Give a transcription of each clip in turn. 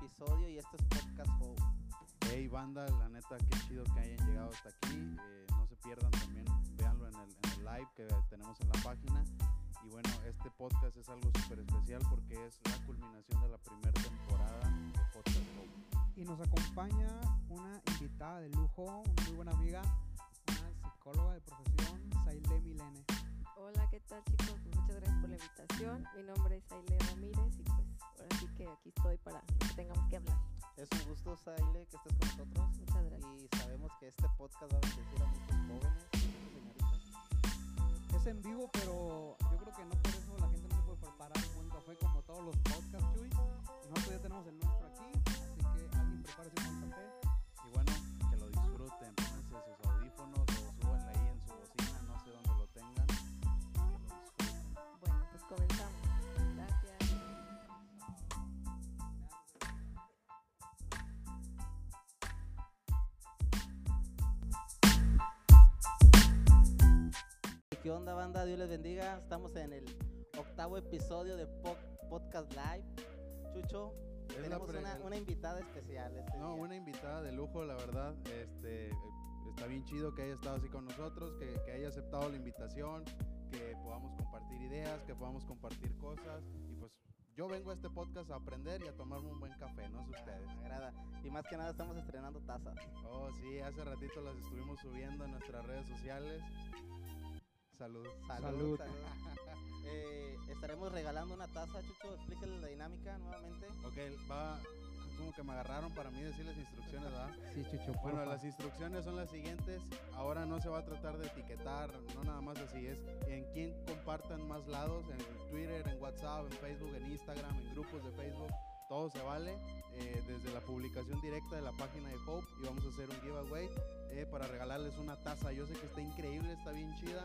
episodio y este es Podcast Hope. Hey banda, la neta, qué chido que hayan llegado hasta aquí. Eh, no se pierdan también, véanlo en el, en el live que tenemos en la página. Y bueno, este podcast es algo súper especial porque es la culminación de la primera temporada de Podcast Hope. Y nos acompaña una invitada de lujo, una muy buena amiga, una psicóloga de profesión, Saile Milene. Hola, ¿qué tal chicos? Pues muchas gracias por la invitación. Mi nombre es Aile Ramírez y pues ahora sí que aquí estoy para que tengamos que hablar. Es un gusto, Saile, que estés con nosotros. Muchas gracias. Y sabemos que este podcast va a bendecir a muchos jóvenes, señoritas. Es en vivo, pero yo creo que no por eso la gente no se puede preparar un buen café como todos los podcasts, Chuy. Y nosotros ya tenemos el nuestro aquí, así que alguien prepare un buen café. ¿Qué onda, banda? Dios les bendiga. Estamos en el octavo episodio de Po- Podcast Live. Chucho, Es tenemos una, una invitada especial. Este No, día. una invitada de lujo, la verdad. Este, está bien chido que haya estado así con nosotros, que, que haya aceptado la invitación, que podamos compartir ideas, que podamos compartir cosas. Y pues yo vengo a este podcast a aprender y a tomarme un buen café, no Ah, ustedes. Me agrada. Y más que nada estamos estrenando tazas. Oh, sí, hace ratito las estuvimos subiendo en nuestras redes sociales. Salud. Salud. Salud. Eh, estaremos regalando una taza, Chucho. Explícale la dinámica nuevamente. Ok, va. Como que me agarraron para mí decir las instrucciones, ¿verdad? Sí, Chucho, Bueno, porfa. las instrucciones son las siguientes. Ahora no se va a tratar de etiquetar, no nada más así es. En quién compartan más lados, en Twitter, en WhatsApp, en Facebook, en Instagram, en grupos de Facebook. Todo se vale. eh, desde la publicación directa de la página de Hope y vamos a hacer un giveaway eh, para regalarles una taza. Yo sé que está increíble, está bien chida.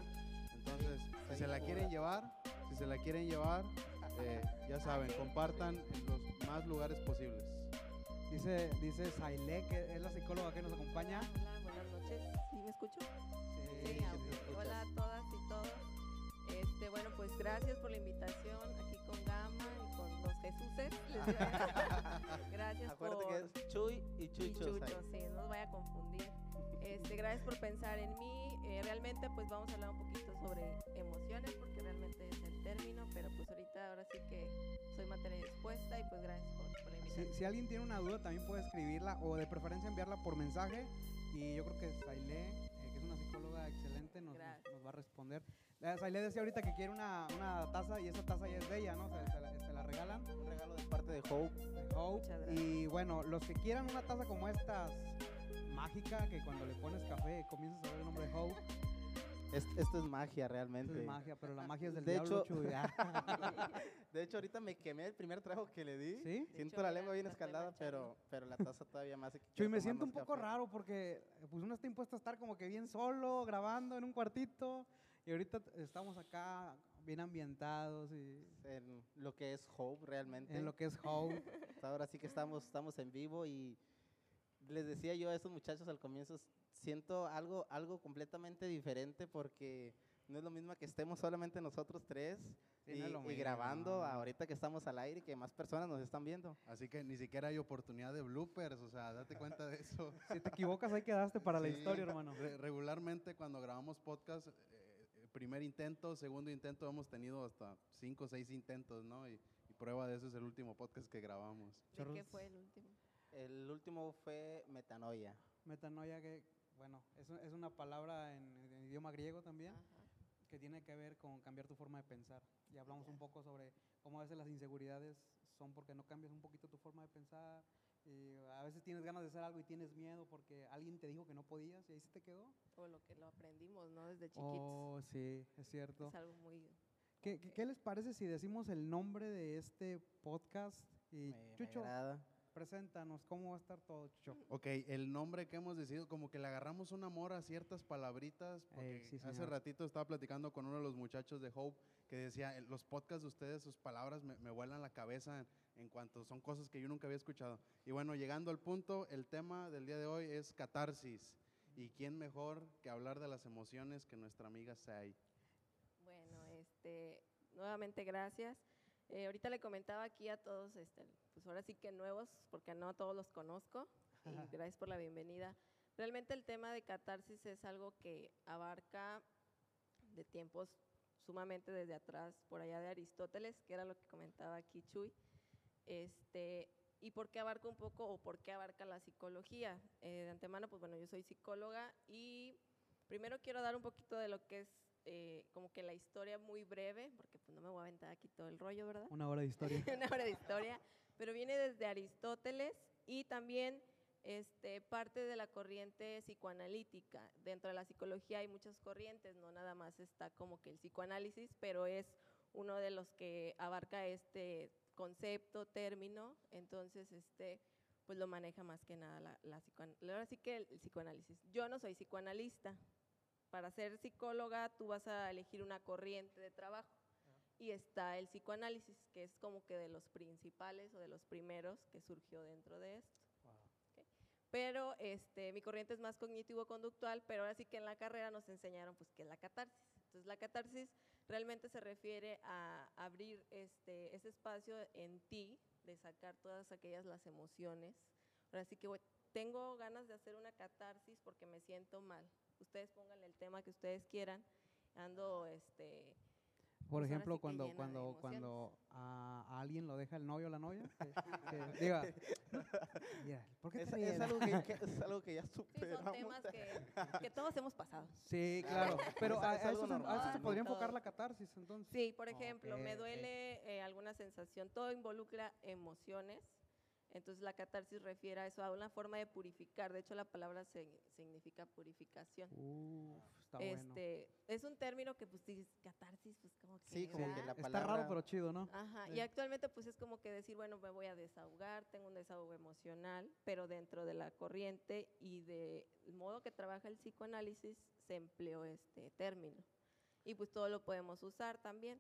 Entonces, si se la quieren llevar, si se la quieren llevar, eh, ya saben, compartan en los más lugares posibles. Dice, dice Saile, que es la psicóloga que nos acompaña. Hola, buenas noches. ¿Sí me escucho? Sí, Sí, sí, te ok. escuchas. Hola a todas y todos. Este, bueno, pues gracias por la invitación aquí con Gama y con los Jesuses. Gracias Acuérdate por que es Chuy y y Chucho. Chucho, Sai. sí, no nos vaya a confundir. Este, gracias por pensar en mí. Eh, realmente, pues vamos a hablar un poquito sobre emociones, porque realmente es el término, pero pues ahorita ahora sí que soy materia dispuesta y pues gracias por, por la Si, invitación. si alguien tiene una duda, también puede escribirla o de preferencia enviarla por mensaje. Y yo creo que Saile, eh, que es una psicóloga excelente, nos, nos- nos va a responder. Saile decía ahorita que quiere una, una taza y esa taza ya es de ella, ¿no? Se, se la, se la regalan. Un regalo de parte de Hope. de Hope. Muchas gracias. Y bueno, los que quieran una taza como estas, mágica, que cuando le pones café comienzas a ver el nombre de Hope, Es- esto es magia esto realmente. es magia, pero la magia es del De diablo, hecho- Chuy, ah. De hecho, ahorita me quemé el primer trago que le di. ¿Sí? Siento hecho, la lengua bien escaldada, pero, pero la taza todavía más. Chuy, me siento un poco raro porque pues uno está impuesto a estar como que bien solo, grabando en un cuartito, y ahorita estamos acá bien ambientados y En lo que es Hope realmente. en lo que es Hope. Ahora sí que estamos, estamos en vivo y les decía yo a esos muchachos al comienzo, siento algo, algo completamente diferente porque no es lo mismo que estemos solamente nosotros tres Sí, y, no y grabando no. ahorita que estamos al aire y que más personas nos están viendo. Así que ni siquiera hay oportunidad de bloopers, o sea, date cuenta de eso. Si te equivocas, ahí quedaste para la Sí, historia, hermano. re- regularmente cuando grabamos podcast, eh, eh, primer intento, segundo intento, hemos tenido hasta cinco o seis intentos, ¿no? Y, y prueba de eso es el último podcast que grabamos. ¿De qué fue el último? El último fue Metanoia. Metanoia, que, bueno, es, es una palabra en, en idioma griego también, Ajá. que tiene que ver con cambiar tu forma de pensar. Y hablamos un poco sobre cómo a veces las inseguridades son porque no cambias un poquito tu forma de pensar. Y a veces tienes ganas de hacer algo y tienes miedo porque alguien te dijo que no podías y ahí se te quedó. O lo que lo aprendimos, ¿no? Desde chiquitos. Oh, sí, es cierto. Es algo muy... ¿Qué, qué- qué les parece si decimos el nombre de este podcast? Y Me, me Chucho, agrada. Preséntanos, ¿cómo va a estar todo, Chucho? Ok, el nombre que hemos decidido, como que le agarramos un amor a ciertas palabritas, porque Ey, sí, hace ratito estaba platicando con uno de los muchachos de Hope que decía, "El- los podcasts de ustedes, sus palabras me, me vuelan la cabeza en, en cuanto son cosas que yo nunca había escuchado. Y bueno, llegando al punto, el tema del día de hoy es catarsis. ¿Y quién mejor que hablar de las emociones que nuestra amiga Sai? Bueno, este, nuevamente gracias. Eh, ahorita le comentaba aquí a todos, este, pues ahora sí que nuevos, porque no a todos los conozco, y gracias por la bienvenida. Realmente el tema de catarsis es algo que abarca de tiempos sumamente desde atrás, por allá de Aristóteles, que era lo que comentaba aquí Chuy. Este, ¿Y por qué abarca un poco o por qué abarca la psicología? Eh, de antemano, pues bueno, yo soy psicóloga y primero quiero dar un poquito de lo que es eh, como que la historia muy breve, porque pues no me voy a aventar aquí todo el rollo, ¿verdad? Una hora de historia. Una hora de historia, pero viene desde Aristóteles y también este, parte de la corriente psicoanalítica. Dentro de la psicología hay muchas corrientes, no nada más está como que el psicoanálisis, pero es uno de los que abarca este concepto, término, entonces este, pues lo maneja más que nada la, la psicoanálisis. Ahora sí que el, el psicoanálisis. Yo no soy psicoanalista. Para ser psicóloga tú vas a elegir una corriente de trabajo y está el psicoanálisis, que es como que de los principales o de los primeros que surgió dentro de esto. Pero este, mi corriente es más cognitivo-conductual, pero ahora sí que en la carrera nos enseñaron pues qué es la catarsis. Entonces la catarsis realmente se refiere a abrir este, ese espacio en ti, de sacar todas aquellas las emociones. Ahora sí que tengo ganas de hacer una catarsis porque me siento mal. Ustedes pónganle el tema que ustedes quieran. Ando este Por Pues ejemplo, cuando, cuando, cuando a, a alguien lo deja el novio o la novia, que, que diga, mira, ¿por qué Es, es algo que, que- es algo que ya Sí, son superamos. temas que, que todos hemos pasado. Sí, claro, pero a, a eso, se- a eso se ¿no? podría enfocar Todo. la catarsis, entonces. Sí, por ejemplo, me Ok, ok. duele eh, alguna sensación, todo involucra emociones, entonces la catarsis refiere a eso, a una forma de purificar, de hecho la palabra se- significa purificación. Uf, está bueno. este, es un término que pues dices, catarsis, pues como que... Sí, como que la Está palabra... raro, pero chido, ¿no? Ajá, Sí. y actualmente pues es como que decir, bueno, me voy a desahogar, tengo un desahogo emocional, pero dentro de la corriente y del modo que trabaja el psicoanálisis se empleó este término. Y pues todo lo podemos usar también.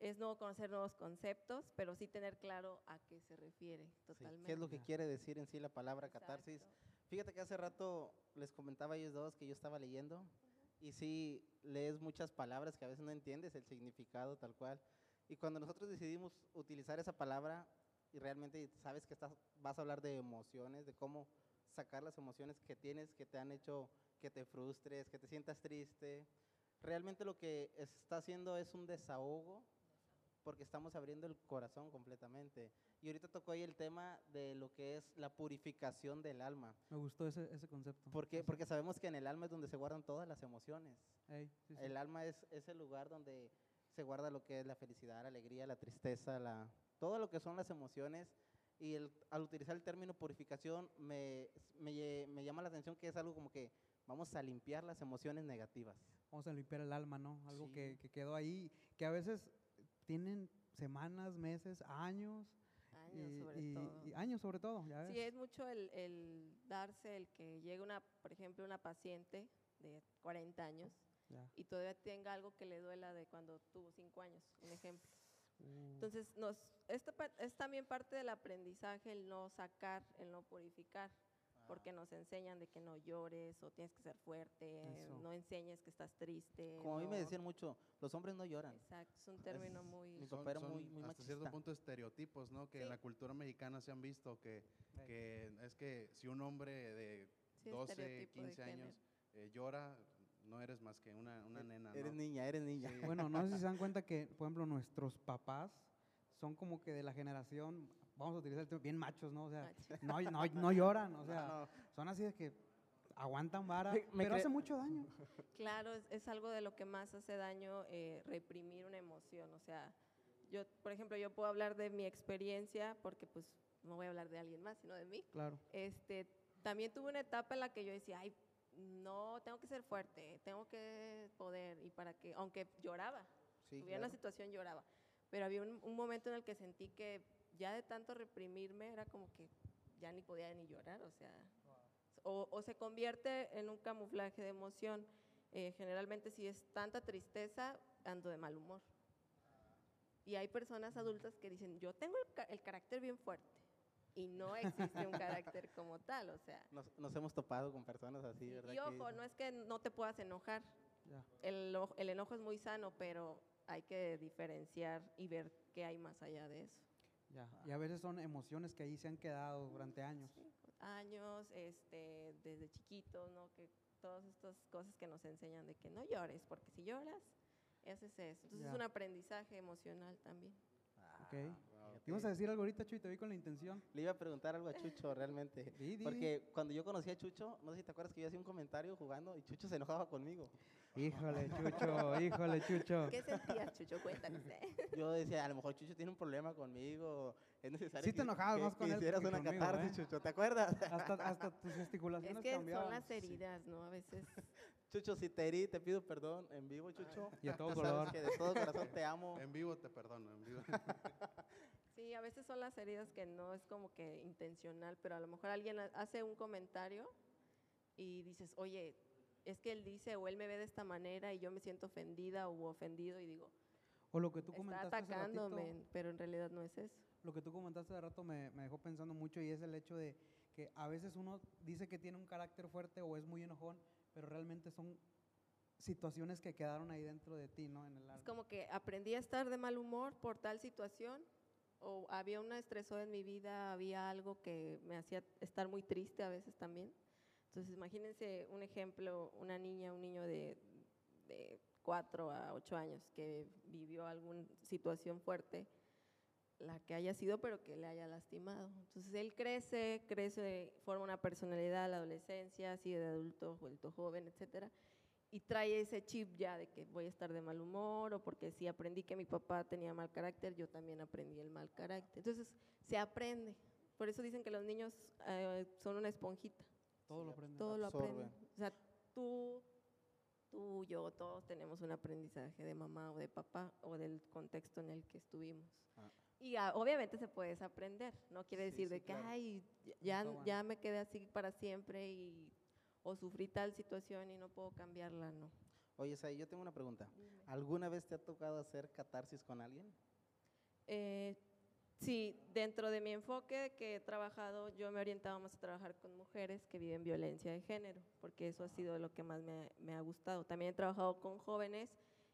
Es nuevo conocer nuevos conceptos, pero sí tener claro a qué se refiere Sí, totalmente. ¿Qué es lo que quiere decir en sí la palabra catarsis? Exacto. Fíjate que hace rato les comentaba a ellos dos que yo estaba leyendo y sí lees muchas palabras que a veces no entiendes el significado tal cual. Y cuando nosotros decidimos utilizar esa palabra y realmente sabes que estás, vas a hablar de emociones, de cómo sacar las emociones que tienes, que te han hecho que te frustres, que te sientas triste, realmente lo que está haciendo es un desahogo porque estamos abriendo el corazón completamente. Y ahorita tocó ahí el tema de lo que es la purificación del alma. Me gustó ese, ese concepto. ¿Por qué? Porque sabemos que en el alma es donde se guardan todas las emociones. Sí, sí. El alma es, es el lugar donde se guarda lo que es la felicidad, la alegría, la tristeza, la, todo lo que son las emociones. Y el- al utilizar el término purificación me, me, me llama la atención que es algo como que vamos a limpiar las emociones negativas. Vamos a limpiar el alma, ¿no? Algo Sí. que, que quedó ahí, que a veces tienen semanas, meses, años. Años y, sobre y- todo. y años sobre todo, ya ves. Sí, es mucho el, el darse, el que llegue una, por ejemplo, una paciente de 40 años Ya. y todavía tenga algo que le duela de cuando tuvo 5 años, un ejemplo. Uh, Entonces, nos, esto pa- es también parte del aprendizaje el no sacar, el no purificar, porque nos enseñan de que no llores o tienes que ser fuerte, Eso. no enseñes que estás triste. Como a mí me decían mucho, los hombres no lloran. Exacto, es un término muy... mi Son- papá era son muy, muy hasta cierto machista. punto estereotipos, ¿no? Que Sí. en la cultura mexicana se han visto que, que es que si un hombre de Sí, 12, estereotipo de 15 años eh, llora, no eres más que una, una nena, Eres ¿no? niña, eres niña. Sí. Bueno, no sé si se dan cuenta que, por ejemplo, nuestros papás son como que de la generación, vamos a utilizar el término, bien machos, ¿no? O sea, no, no, no lloran, o sea, No, no. son así de que aguantan vara, Me- me pero hace mucho daño. Claro, es, es algo de lo que más hace daño eh, reprimir una emoción. O sea, yo, por ejemplo, yo puedo hablar de mi experiencia porque pues no voy a hablar de alguien más, sino de mí. Claro. Este, también tuve una etapa en la que yo decía, ay, no, tengo que ser fuerte, tengo que poder, y para que, aunque lloraba, Sí, tuviera una situación lloraba, pero había un, un momento en el que sentí que ya de tanto reprimirme era como que ya ni podía ni llorar, o sea, o, o se convierte en un camuflaje de emoción. Eh, generalmente si es tanta tristeza, ando de mal humor. Y hay personas adultas que dicen, yo tengo el, el carácter bien fuerte. Y no existe un carácter como tal, o sea. Nos, nos hemos topado con personas así, Sí, ¿verdad? y ojo, no es que no te puedas enojar. El, el enojo es muy sano, pero hay que diferenciar y ver qué hay más allá de eso. Ya. Y a veces son emociones que ahí se han quedado durante años. Sí, años, este, desde chiquitos, ¿no? Que todas estas cosas que nos enseñan de que no llores, porque si lloras, haces eso. Entonces Ya. es un aprendizaje emocional también. Ok. Ah, ¿Te ibas a decir algo ahorita, Chuy? Te vi con la intención. Le iba a preguntar algo a Chucho realmente. Di, di, Porque cuando yo conocí a Chucho, no sé si te acuerdas que yo hacía un comentario jugando y Chucho se enojaba conmigo. Híjole, Chucho, híjole, Chucho. ¿Qué sentías, Chucho? Cuéntanos. ¿eh? Yo decía, a lo mejor Chucho tiene un problema conmigo, es necesario Sí te que- enojabas que- más con que él hicieras que una conmigo, catarsis, ¿eh? Chucho, ¿te acuerdas? Hasta, hasta tus Es gesticulaciones que cambiaban. son las heridas, ¿no? A veces. Chucho, si te herí, te pido perdón en vivo, Chucho. Y a todo color. que de todo corazón te amo. En vivo te perdono, en vivo. Sí, a veces son las heridas que no es como que intencional, pero a lo mejor alguien ha- hace un comentario y dices, oye, es que él dice o él me ve de esta manera y yo me siento ofendida o ofendido y digo, O lo que tú está comentaste hace ratito, atacándome, pero en realidad no es eso. lo que tú comentaste de rato me, me dejó pensando mucho y es el hecho de que a veces uno dice que tiene un carácter fuerte o es muy enojón, pero realmente son situaciones que quedaron ahí dentro de ti, ¿no? En el Es como que aprendí a estar de mal humor por tal situación o había una estresor en mi vida, había algo que me hacía estar muy triste a veces también. Entonces imagínense un ejemplo, una niña, un niño de, de 4 a 8 años que vivió alguna situación fuerte, la que haya sido, pero que le haya lastimado. Entonces él crece, crece, forma una personalidad la adolescencia, sigue de adulto, vuelto joven, etcétera, y trae ese chip ya de que voy a estar de mal humor o porque si aprendí que mi papá tenía mal carácter, yo también aprendí el mal carácter. Entonces se aprende. Por eso dicen que los niños eh, son una esponjita, Todo lo aprende. todo lo aprenden. O sea, tú, tú, yo, todos tenemos un aprendizaje de mamá o de papá o del contexto en el que estuvimos. Ah. Y ah, obviamente se puede desaprender, no quiere Sí, decir sí, de que, claro. ay, ya, bueno. ya me quedé así para siempre y, o sufrí tal situación y no puedo cambiarla, no. Oye, Sai, yo tengo una pregunta. ¿Alguna vez te ha tocado hacer catarsis con alguien? Eh, sí, dentro de mi enfoque que he trabajado, yo me he orientado más a trabajar con mujeres que viven violencia de género, porque eso ha sido lo que más me, me ha gustado. También he trabajado con jóvenes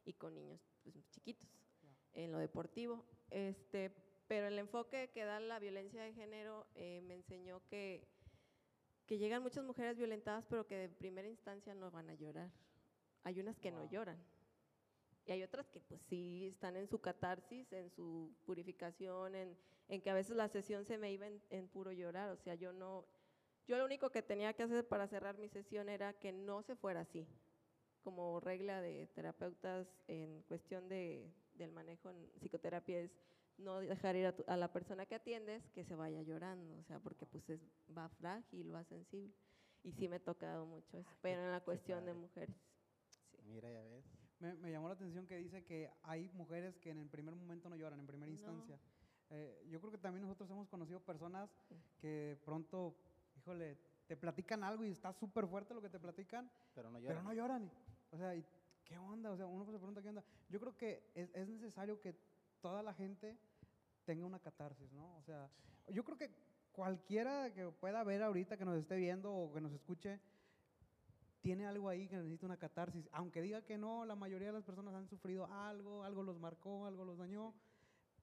y con niños pues, chiquitos en lo deportivo. Este, pero el enfoque que da la violencia de género eh, me enseñó que, que llegan muchas mujeres violentadas, pero que de primera instancia no van a llorar. Hay unas que no lloran. Y hay otras que pues sí están en su catarsis, en su purificación, en, en que a veces la sesión se me iba en, en puro llorar. O sea, yo no, yo lo único que tenía que hacer para cerrar mi sesión era que no se fuera así. Como regla de terapeutas en cuestión de, del manejo en psicoterapia es no dejar ir a, tu- a la persona que atiendes que se vaya llorando, o sea, porque pues es, va frágil, va sensible. Y sí me ha tocado mucho eso, pero en la cuestión de mujeres. Sí. Mira, ya ves. Me, me llamó la atención que dice que hay mujeres que en el primer momento no lloran, en primera No. instancia. Eh, yo creo que también nosotros hemos conocido personas que pronto, híjole, te platican algo y está súper fuerte lo que te platican, Pero no pero llora. no lloran. O sea, ¿y ¿qué onda? O sea, uno se pregunta qué onda. Yo creo que es, es necesario que toda la gente tenga una catarsis, ¿no? O sea, yo creo que cualquiera que pueda ver ahorita, que nos esté viendo o que nos escuche, tiene algo ahí que necesita una catarsis. Aunque diga que no, la mayoría de las personas han sufrido algo, algo los marcó, algo los dañó,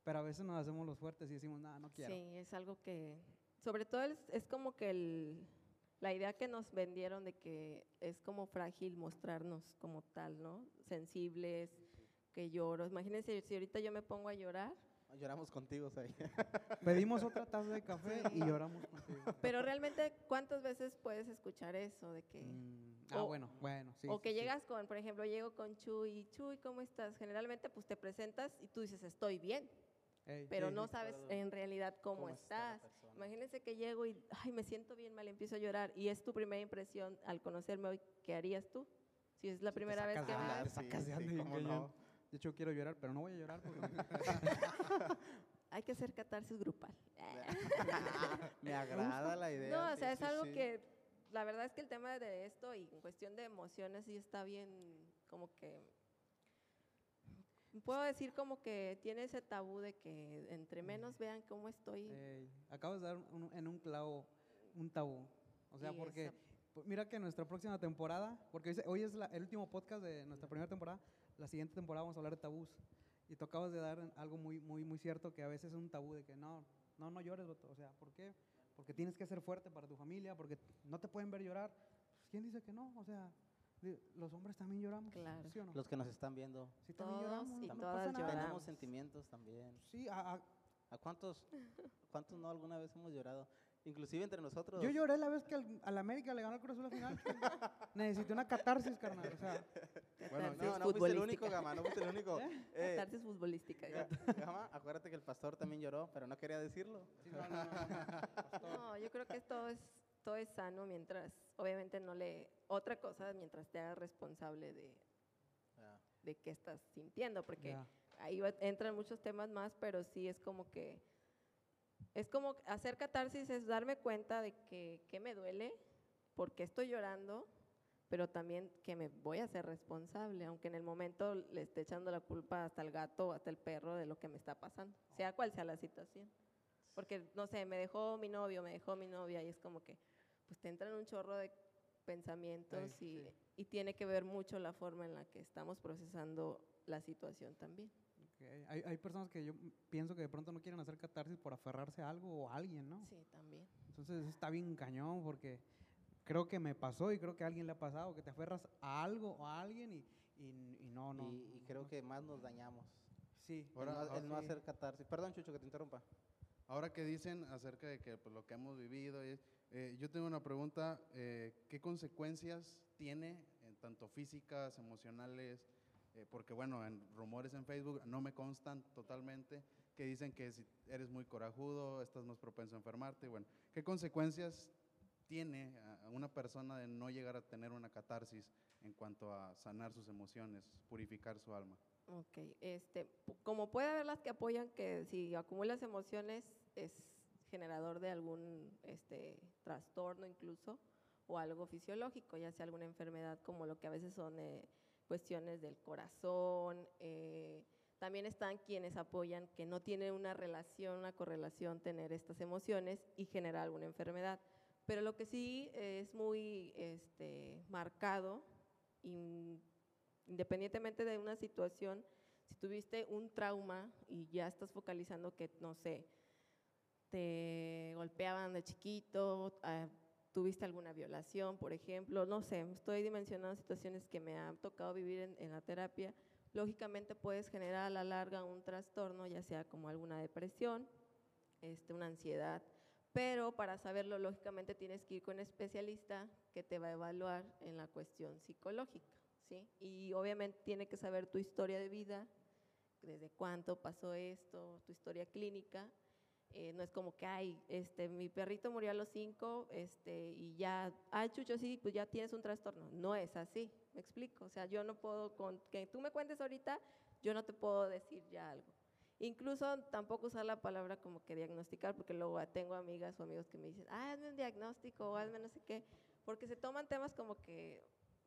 pero a veces nos hacemos los fuertes y decimos, nada, no quiero. Sí, es algo que, sobre todo es, es como que el, la idea que nos vendieron de que es como frágil mostrarnos como tal, ¿no? Sensibles, que lloro. Imagínense si ahorita yo me pongo a llorar, Lloramos contigo, Sai. Pedimos otra taza de café y lloramos contigo. pero realmente ¿cuántas veces puedes escuchar eso de que... Mm, ah, o- bueno, bueno, sí. o sí, que sí. llegas con, por ejemplo, llego con Chuy, Chuy, ¿cómo estás? Generalmente pues te presentas y tú dices, estoy bien, Ey, pero no sabes en realidad cómo, ¿Cómo está la estás. Imagínense que llego y, ay, me siento bien mal, empiezo a llorar. Y es tu primera impresión al conocerme hoy, ¿qué harías tú? Si es la primera vez sacas que de me Ah, ves, sí, sacas de sí, cómo no. De hecho, quiero llorar, pero no voy a llorar porque hay que hacer catarsis grupal. Me agrada la idea. No, o sí, sea, es sí, algo sí. que, la verdad es que el tema de esto y en cuestión de emociones sí está bien, como que, puedo decir como que tiene ese tabú de que entre menos vean cómo estoy, acabas de dar un- en un clavo un tabú. O sea, Y porque esa- mira que nuestra próxima temporada, porque hoy, es la- el último podcast de nuestra primera temporada, la siguiente temporada vamos a hablar de tabús. Y tú acabas de dar algo muy, muy, muy cierto, que a veces es un tabú de que no, no, no llores. O sea, ¿por qué? Porque tienes que ser fuerte para tu familia, porque no te pueden ver llorar. Pues, ¿Quién dice que no? O sea, los hombres también lloramos, Claro. ¿sí o no? Los que nos están viendo, Sí, también Todos lloramos, y no todas lloramos. tenemos sentimientos también. Sí, a- a- ¿A cuántos, cuántos no alguna vez hemos llorado? Inclusive entre nosotros. yo lloré la vez que al, al América le ganó el Cruz Azul al final. Necesité una catarsis, carnal. O sea, Bueno, No, no fuiste el único. Gama, no fuiste el único. Eh, Catarsis futbolística. Ga- Gama, acuérdate que el pastor también lloró, pero no quería decirlo. sí, no, no, no, yo creo que todo es, todo es sano mientras, obviamente no le, otra cosa, mientras te hagas responsable de, Ah, de qué estás sintiendo, porque Ya. ahí va- entran muchos temas más, pero sí es como que, es como hacer catarsis, es darme cuenta de que, que me duele, por qué estoy llorando, pero también que me voy a ser responsable, aunque en el momento le esté echando la culpa hasta el gato o hasta el perro de lo que me está pasando, sea cual sea la situación. Porque, no sé, me dejó mi novio, me dejó mi novia, y es como que, pues te entran un chorro de pensamientos Sí, y, sí. y tiene que ver mucho la forma en la que estamos procesando la situación también. Hay, hay personas que yo pienso que de pronto no quieren hacer catarsis por aferrarse a algo o a alguien, ¿no? Sí, también. Entonces eso está bien cañón porque creo que me pasó y creo que a alguien le ha pasado, que te aferras a algo o a alguien y, y, y no, no. y, y creo que más nos dañamos. Sí. El Ahora- no, el no sí. hacer catarsis. Perdón, Chucho, que te interrumpa. Ahora que dicen acerca de que pues, lo que hemos vivido, y- eh, yo tengo una pregunta, eh, ¿qué consecuencias tiene, en tanto físicas, emocionales? Eh, porque bueno, en rumores en Facebook no me constan totalmente, que dicen que si eres muy corajudo, estás más propenso a enfermarte. Bueno, ¿qué consecuencias tiene a- una persona de no llegar a tener una catarsis en cuanto a sanar sus emociones, purificar su alma? Ok, este, como puede haber las que apoyan que si acumulas emociones es generador de algún este, trastorno incluso o algo fisiológico, ya sea alguna enfermedad como lo que a veces son eh, cuestiones del corazón. eh, también están quienes apoyan que no tiene una relación, una correlación tener estas emociones y generar alguna enfermedad. Pero lo que sí es muy este, marcado, in- independientemente de una situación, si tuviste un trauma y ya estás focalizando que, no sé, te golpeaban de chiquito, ah, tuviste alguna violación, por ejemplo, no sé, estoy dimensionando situaciones que me han tocado vivir en, la terapia, lógicamente puedes generar a la larga un trastorno, ya sea como alguna depresión, este, una ansiedad, pero para saberlo, lógicamente tienes que ir con un especialista que te va a evaluar en la cuestión psicológica, ¿sí? Y obviamente tiene que saber tu historia de vida, desde cuánto pasó esto, tu historia clínica. Eh, no es como que, ay, este, mi perrito murió a los cinco este, y ya, ay, Chucho, sí, pues ya tienes un trastorno. No es así, me explico. O sea, yo no puedo, con que tú me cuentes ahorita, yo no te puedo decir ya algo. Incluso tampoco usar la palabra como que diagnosticar, porque luego tengo amigas o amigos que me dicen, ah, hazme un diagnóstico o hazme no sé qué, porque se toman temas como que,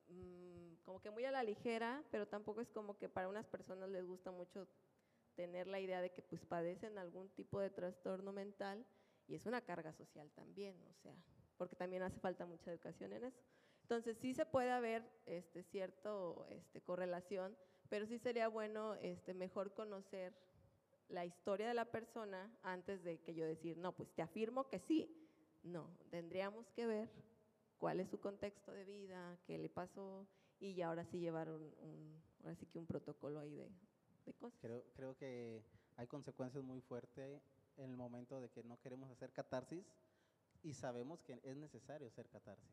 mm, como que muy a la ligera, pero tampoco es como que para unas personas les gusta mucho tener la idea de que pues padecen algún tipo de trastorno mental y es una carga social también, o sea, porque también hace falta mucha educación en eso. Entonces sí se puede haber este cierto este correlación, pero sí sería bueno este mejor conocer la historia de la persona antes de que yo decir, no, pues te afirmo que sí. No, tendríamos que ver cuál es su contexto de vida, qué le pasó y ya ahora sí llevar un, un- ahora sí que un protocolo ahí de, de cosas. Creo, creo que hay consecuencias muy fuertes en el momento de que no queremos hacer catarsis y sabemos que es necesario hacer catarsis.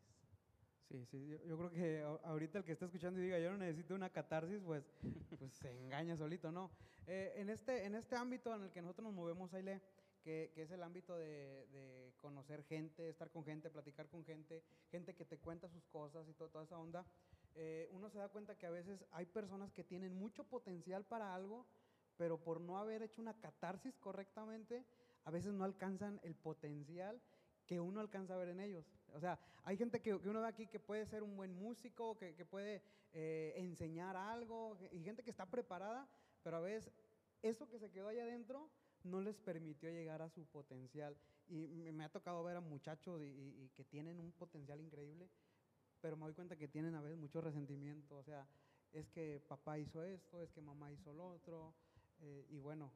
Sí, sí, yo, yo creo que a- ahorita el que está escuchando y diga, yo no necesito una catarsis, pues, pues se engaña solito, ¿no? Eh, en, este, en este ámbito en el que nosotros nos movemos, Aile, que, que es el ámbito de, de conocer gente, estar con gente, platicar con gente, gente que te cuenta sus cosas y to- toda esa onda, eh, uno se da cuenta que a veces hay personas que tienen mucho potencial para algo, pero por no haber hecho una catarsis correctamente, a veces no alcanzan el potencial que uno alcanza a ver en ellos. O sea, hay gente que, que uno ve aquí que puede ser un buen músico, que, puede eh, enseñar algo, y gente que está preparada, pero a veces eso que se quedó allá adentro no les permitió llegar a su potencial. Y me, ha tocado ver a muchachos y que tienen un potencial increíble, pero me doy cuenta que tienen a veces mucho resentimiento. O sea, es que papá hizo esto, es que mamá hizo lo otro. eh, y bueno,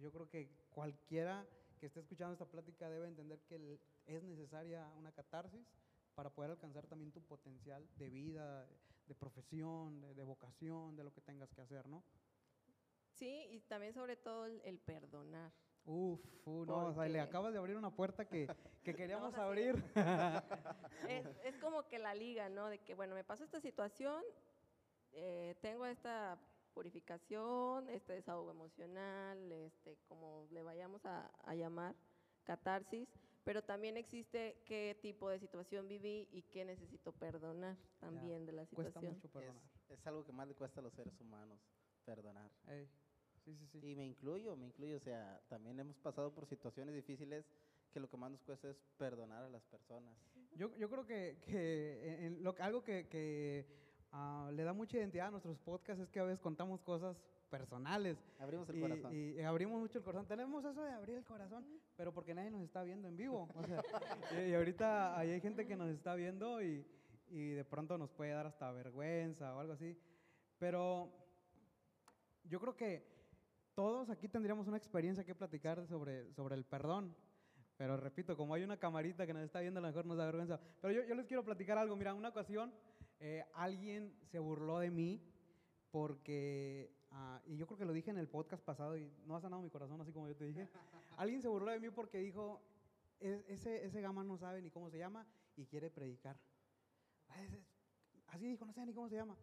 yo creo que cualquiera que esté escuchando esta plática debe entender que es necesaria una catarsis para poder alcanzar también tu potencial de vida, de profesión, de, de vocación, de lo que tengas que hacer, ¿no? Sí, y también sobre todo el, el perdonar. Uf, uh, no, o sea, le Porque- acabas de abrir una puerta que, que queríamos abrir. Es, es como que la liga, ¿no? De que, bueno, me pasó esta situación, eh, tengo esta purificación, este desahogo emocional, este, como le vayamos a, a llamar, catarsis, pero también existe qué tipo de situación viví y qué necesito perdonar también de la Cuesta situación. mucho perdonar. Es, es algo que más le cuesta a los seres humanos, perdonar. Ey, sí, sí, sí. Y me incluyo, me incluyo, o sea, también hemos pasado por situaciones difíciles que lo que más nos cuesta es perdonar a las personas. Yo, yo creo que, que en- en lo, algo que, que, ah, le da mucha identidad a nuestros podcasts es que a veces contamos cosas personales. Abrimos el y, corazón. y abrimos mucho el corazón. Tenemos eso de abrir el corazón, pero porque nadie nos está viendo en vivo. O sea, y, y ahorita ahí hay gente que nos está viendo y, y de pronto nos puede dar hasta vergüenza o algo así. Pero yo creo que todos aquí tendríamos una experiencia que platicar sobre, sobre el perdón. Pero repito, como hay una camarita que nos está viendo, a lo mejor nos da vergüenza. Pero yo, yo les quiero platicar algo. Mira, una ocasión eh, alguien se burló de mí porque, ah, y yo creo que lo dije en el podcast pasado y no ha sanado mi corazón, así como yo te dije. alguien se burló de mí porque dijo, "E- ese, ese gama no sabe ni cómo se llama y quiere predicar. Ah, ese- Así dijo, no sé ni cómo se llama.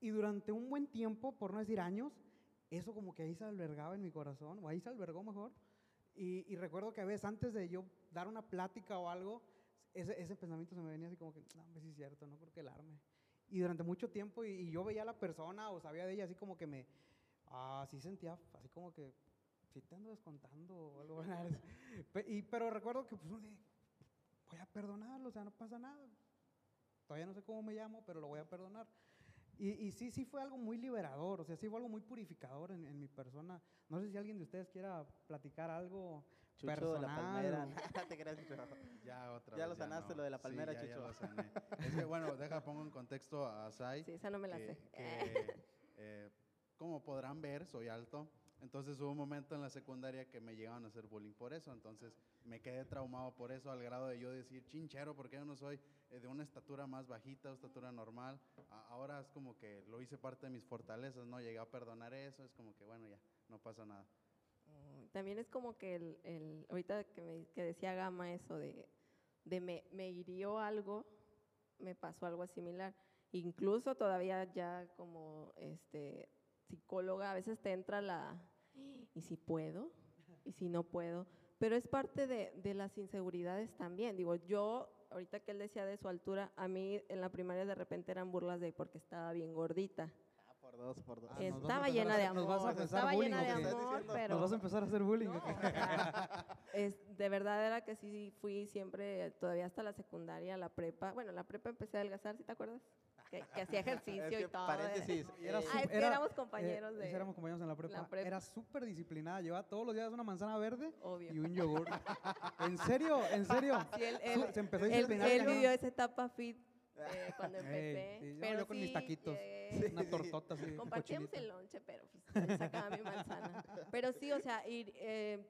Y durante un buen tiempo, por no decir años, eso como que ahí se albergaba en mi corazón, o ahí se albergó mejor. Y, y recuerdo que a veces antes de yo dar una plática o algo, ese, ese pensamiento se me venía así como que, no, sí es cierto, no creo que el arme. Y durante mucho tiempo, y, y yo veía a la persona o sabía de ella así como que me, ah, sí sentía así como que, sí te ando descontando o algo. y, pero recuerdo que pues, voy a perdonarlo, o sea, no pasa nada. Todavía no sé cómo me llamo, pero lo voy a perdonar. Y, y sí, sí fue algo muy liberador, o sea, sí fue algo muy purificador en, en mi persona. No sé si alguien de ustedes quiera platicar algo Chucho de personal. la palmera. Te creas. Ya otra Ya vez, lo sanaste, no. lo de la Sí, palmera, ya, ya Chucho. lo sané. es que, bueno, deja, pongo en contexto a Sai. Sí, esa no me la que- sé. que, eh, como podrán ver, soy alto. Entonces hubo un momento en la secundaria que me llegaban a hacer bullying por eso. Entonces me quedé traumado por eso, al grado de yo decir, chinchero, porque yo no soy eh, de una estatura más bajita, estatura normal. Ahora es como que lo hice parte de mis fortalezas, ¿no? Llegué a perdonar eso, es como que, bueno, ya, no pasa nada. Mm, También es como que el, el- ahorita que, me, que decía Gama eso de, de me, me hirió algo, me pasó algo similar. Incluso todavía ya como este, psicóloga, a veces te entra la, ¿y si puedo? ¿Y si no puedo? Pero es parte de, de las inseguridades también. Digo, yo, ahorita que él decía de su altura, a mí en la primaria de repente eran burlas de porque estaba bien gordita. Ah, por dos, por dos. Ah, estaba llena de hacer- nos vas a amor, pero... ¿Nos vas a empezar a hacer bullying? No, o qué? o sea, es, de verdad era que sí fui siempre, todavía hasta la secundaria, la prepa. Bueno, la prepa empecé a adelgazar, ¿sí te acuerdas? Que, que hacía ejercicio Es que, y todo. paréntesis, Y era eh, Ah, es que era- éramos eh, compañeros sí, de... éramos compañeros en la prepa. la prepa. Era súper disciplinada. Llevaba todos los días una manzana verde Obvio. y un yogur. ¿En serio? ¿En serio? Sí, él, él- se empezó a él- disciplinar. él cañón. vivió esa etapa fit eh, cuando empecé. sí, yo- pero yo con mis sí, taquitos. llegué- Una tortota así. Compartíamos el lonche, pero pues, sacaba mi manzana. Pero sí, o sea, ir, eh,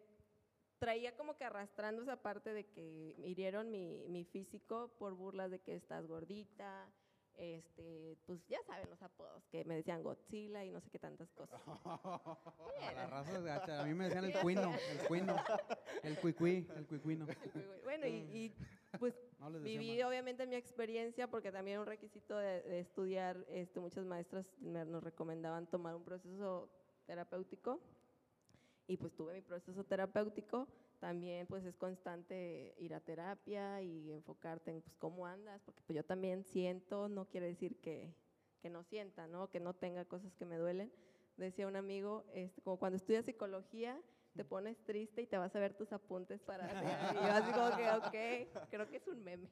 traía como que arrastrando esa parte de que hirieron mi, mi físico por burlas de que estás gordita, este, pues ya saben los apodos, que me decían Godzilla y no sé qué tantas cosas. A la raza es gacha. A mí me decían el cuino, el cuino, el cuicuí, el cuicuino. Bueno, y, y, pues No Viví obviamente mi experiencia porque también un requisito de, de estudiar, este, muchas maestras nos recomendaban tomar un proceso terapéutico y pues tuve mi proceso terapéutico. También pues es constante ir a terapia y enfocarte en pues cómo andas, porque pues yo también siento, no quiere decir que, que no sienta, ¿no? que no tenga cosas que me duelen. Decía un amigo, este, como cuando estudias psicología, te pones triste y te vas a ver tus apuntes para hacer. Y yo así como que, ok, creo que es un meme.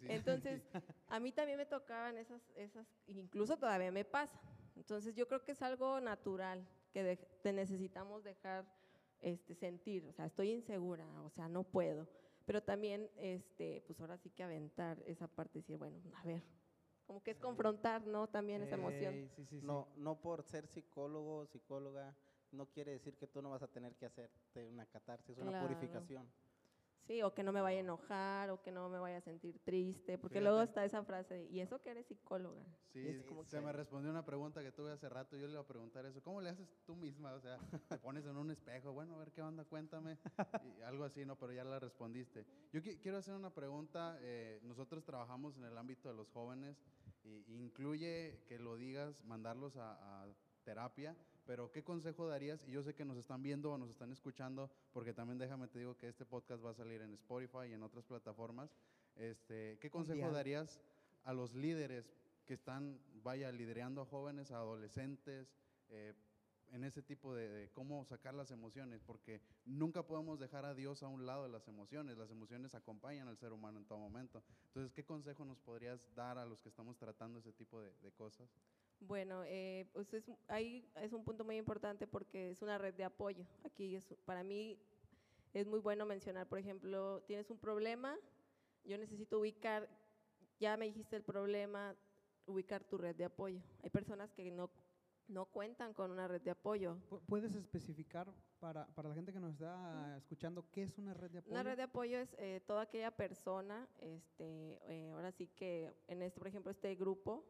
Sí. Entonces, a mí también me tocaban esas, esas, incluso todavía me pasa. Entonces, yo creo que es algo natural que de- te necesitamos dejar este, sentir. O sea, estoy insegura, o sea, no puedo. Pero también, este, pues ahora sí que aventar esa parte y decir, bueno, a ver, como que es confrontar, ¿no? También esa emoción. Ey, sí, sí, sí. no, no por ser psicólogo o psicóloga no quiere decir que tú no vas a tener que hacerte una catarsis, una Claro. purificación. Sí, o que no me vaya a enojar, o que no me vaya a sentir triste, porque luego está esa frase, de, y eso que eres psicóloga. Sí, Es como se que- me respondió una pregunta que tuve hace rato. Yo le iba a preguntar eso. ¿Cómo le haces tú misma? O sea, te pones en un espejo. Bueno, a ver qué onda, cuéntame. Y algo así, ¿no? Pero ya la respondiste. Yo qui- quiero hacer una pregunta. eh, nosotros trabajamos en el ámbito de los jóvenes. Y incluye que lo digas, mandarlos a, a terapia. Pero, ¿qué consejo darías? Y yo sé que nos están viendo o nos están escuchando, porque también déjame te digo que este podcast va a salir en Spotify y en otras plataformas. Este, ¿Qué consejo Mundial. darías a los líderes que están, vaya, liderando a jóvenes, a adolescentes, eh, en ese tipo de, de cómo sacar las emociones? Porque nunca podemos dejar a Dios a un lado de las emociones. Las emociones acompañan al ser humano en todo momento. Entonces, ¿qué consejo nos podrías dar a los que estamos tratando ese tipo de, de cosas? Bueno, eh, pues es, ahí es un punto muy importante porque es una red de apoyo. Aquí es, para mí es muy bueno mencionar, por ejemplo, tienes un problema, yo necesito ubicar, ya me dijiste el problema, ubicar tu red de apoyo. Hay personas que no, no cuentan con una red de apoyo. Pu- ¿Puedes especificar para, para la gente que nos está escuchando qué es una red de apoyo? Una red de apoyo es eh, toda aquella persona, este, eh, ahora sí que en este, por ejemplo, este grupo,